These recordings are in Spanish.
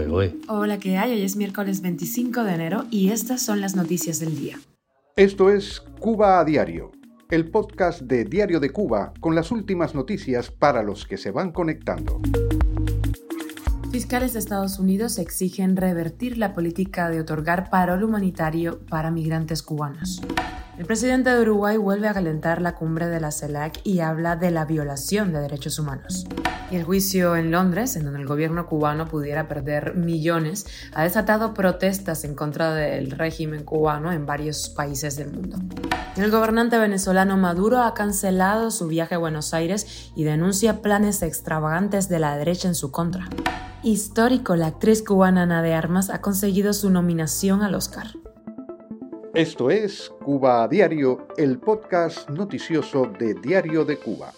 ¿eh? Hola, ¿qué hay? Hoy es miércoles 25 de enero y estas son las noticias del día. Esto es Cuba a Diario, el podcast de Diario de Cuba con las últimas noticias para los que se van conectando. Fiscales de Estados Unidos exigen revertir la política de otorgar parol humanitario para migrantes cubanos. El presidente de Uruguay vuelve a calentar la cumbre de la CELAC y habla de la violación de derechos humanos. El juicio en Londres, en donde el gobierno cubano pudiera perder millones, ha desatado protestas en contra del régimen cubano en varios países del mundo. El gobernante venezolano Maduro ha cancelado su viaje a Buenos Aires y denuncia planes extravagantes de la derecha en su contra. Histórico, la actriz cubana Ana de Armas ha conseguido su nominación al Oscar. Esto es Cuba a Diario, el podcast noticioso de Diario de Cuba.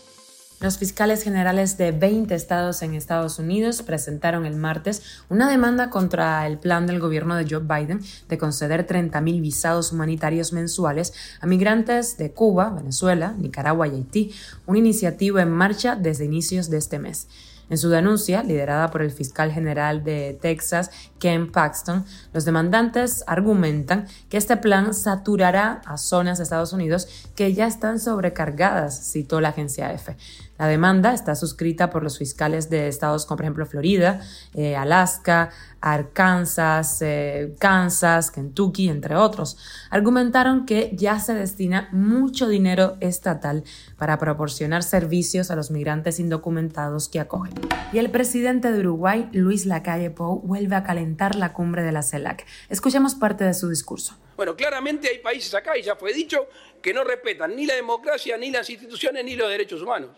Los fiscales generales de 20 estados en Estados Unidos presentaron el martes una demanda contra el plan del gobierno de Joe Biden de conceder 30.000 visados humanitarios mensuales a migrantes de Cuba, Venezuela, Nicaragua y Haití, una iniciativa en marcha desde inicios de este mes. En su denuncia, liderada por el fiscal general de Texas, Ken Paxton, los demandantes argumentan que este plan saturará a zonas de Estados Unidos que ya están sobrecargadas, citó la agencia EFE. La demanda está suscrita por los fiscales de estados como por ejemplo Florida, eh, Alaska, Arkansas, eh, Kansas, Kentucky, entre otros. Argumentaron que ya se destina mucho dinero estatal para proporcionar servicios a los migrantes indocumentados que acogen. Y el presidente de Uruguay, Luis Lacalle Pou, vuelve a calentar la cumbre de la CELAC. Escuchemos parte de su discurso. Bueno, claramente hay países acá, y ya fue dicho, que no respetan ni la democracia, ni las instituciones, ni los derechos humanos.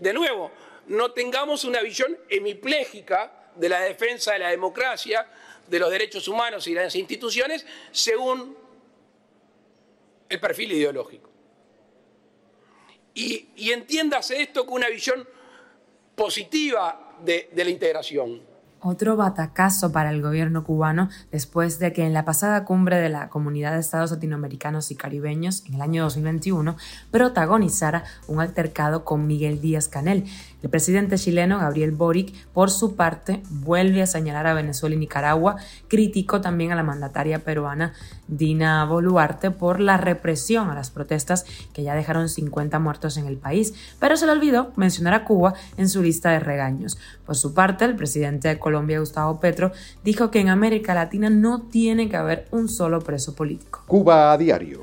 De nuevo, no tengamos una visión hemipléjica de la defensa de la democracia, de los derechos humanos y las instituciones según el perfil ideológico. Y, entiéndase esto con una visión positiva de la integración. Otro batacazo para el gobierno cubano después de que en la pasada cumbre de la Comunidad de Estados Latinoamericanos y Caribeños en el año 2021 protagonizara un altercado con Miguel Díaz Canel, el presidente chileno Gabriel Boric, por su parte, vuelve a señalar a Venezuela y Nicaragua, criticó también a la mandataria peruana Dina Boluarte por la represión a las protestas que ya dejaron 50 muertos en el país, pero se le olvidó mencionar a Cuba en su lista de regaños. Por su parte, el presidente de Colombia, Gustavo Petro, dijo que en América Latina no tiene que haber un solo preso político. Cuba a diario.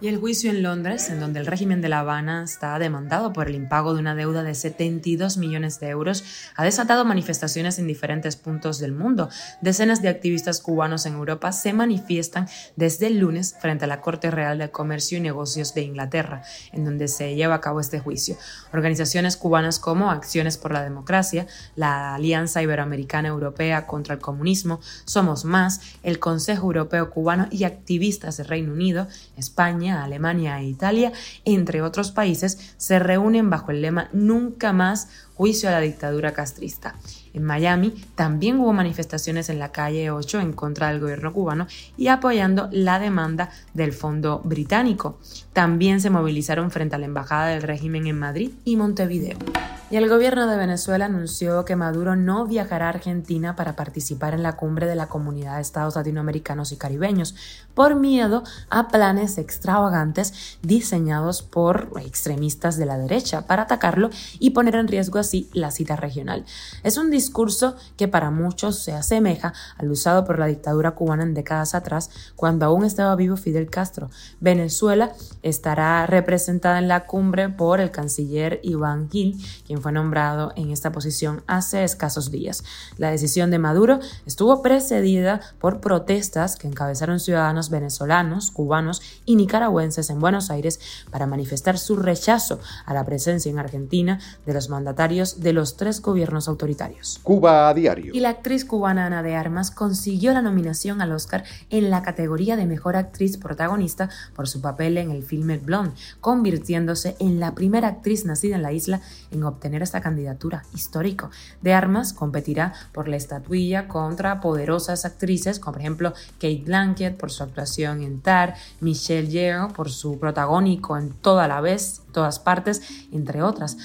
Y el juicio en Londres, en donde el régimen de La Habana está demandado por el impago de una deuda de 72 millones de euros, ha desatado manifestaciones en diferentes puntos del mundo. Decenas de activistas cubanos en Europa se manifiestan desde el lunes frente a la Corte Real de Comercio y Negocios de Inglaterra, en donde se lleva a cabo este juicio. Organizaciones cubanas como Acciones por la Democracia, la Alianza Iberoamericana Europea contra el Comunismo, Somos Más, el Consejo Europeo Cubano y activistas de Reino Unido, España, Alemania e Italia, entre otros países, se reúnen bajo el lema Nunca más juicio a la dictadura castrista. En Miami también hubo manifestaciones en la calle 8 en contra del gobierno cubano y apoyando la demanda del fondo británico. También se movilizaron frente a la embajada del régimen en Madrid y Montevideo. Y el gobierno de Venezuela anunció que Maduro no viajará a Argentina para participar en la cumbre de la Comunidad de Estados Latinoamericanos y Caribeños, por miedo a planes extravagantes diseñados por extremistas de la derecha para atacarlo y poner en riesgo así la cita regional. Es un discurso que para muchos se asemeja al usado por la dictadura cubana en décadas atrás, cuando aún estaba vivo Fidel Castro. Venezuela estará representada en la cumbre por el canciller Iván Gil, quien fue nombrado en esta posición hace escasos días. La decisión de Maduro estuvo precedida por protestas que encabezaron ciudadanos venezolanos, cubanos y nicaragüenses en Buenos Aires para manifestar su rechazo a la presencia en Argentina de los mandatarios mandatarios de los tres gobiernos autoritarios. Cuba a diario. Y la actriz cubana Ana de Armas consiguió la nominación al Oscar en la categoría de Mejor Actriz Protagonista por su papel en el filme Blonde, convirtiéndose en la primera actriz nacida en la isla en obtener esta candidatura histórico. De Armas competirá por la estatuilla contra poderosas actrices, como por ejemplo Kate Blanchett por su actuación en Tar, Michelle Yeoh por su protagónico en Toda la vez, todas partes, entre otras.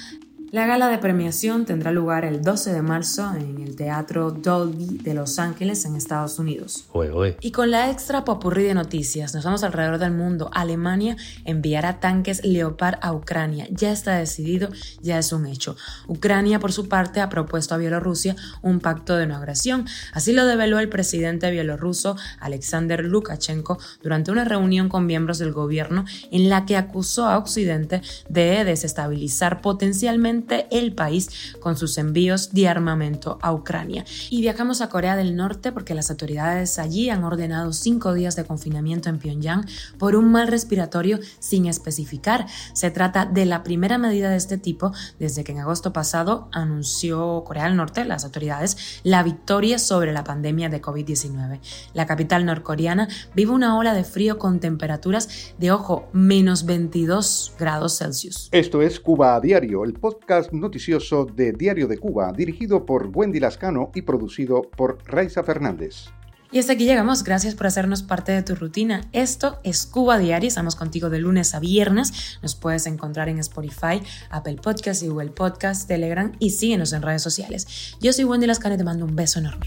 La gala de premiación tendrá lugar el 12 de marzo en el Teatro Dolby de Los Ángeles, en Estados Unidos. Y con la extra popurrí de noticias, nos vamos alrededor del mundo. Alemania enviará tanques Leopard a Ucrania. Ya está decidido, ya es un hecho. Ucrania, por su parte, ha propuesto a Bielorrusia un pacto de no agresión. Así lo develó el presidente bielorruso Alexander Lukashenko durante una reunión con miembros del gobierno en la que acusó a Occidente de desestabilizar potencialmente el país con sus envíos de armamento a Ucrania. Y viajamos a Corea del Norte porque las autoridades allí han ordenado cinco días de confinamiento en Pyongyang por un mal respiratorio sin especificar. Se trata de la primera medida de este tipo desde que en agosto pasado anunció Corea del Norte, las autoridades, la victoria sobre la pandemia de COVID-19. La capital norcoreana vive una ola de frío con temperaturas de, ojo, menos 22 grados Celsius. Esto es Cuba a Diario, el podcast noticioso de Diario de Cuba, dirigido por Wendy Lascano y producido por Raiza Fernández. Y hasta aquí llegamos. Gracias por hacernos parte de tu rutina. Esto es Cuba Diario. Estamos contigo de lunes a viernes. Nos puedes encontrar en Spotify, Apple Podcast, Google Podcast, Telegram y síguenos en redes sociales. Yo soy Wendy Lascano y te mando un beso enorme.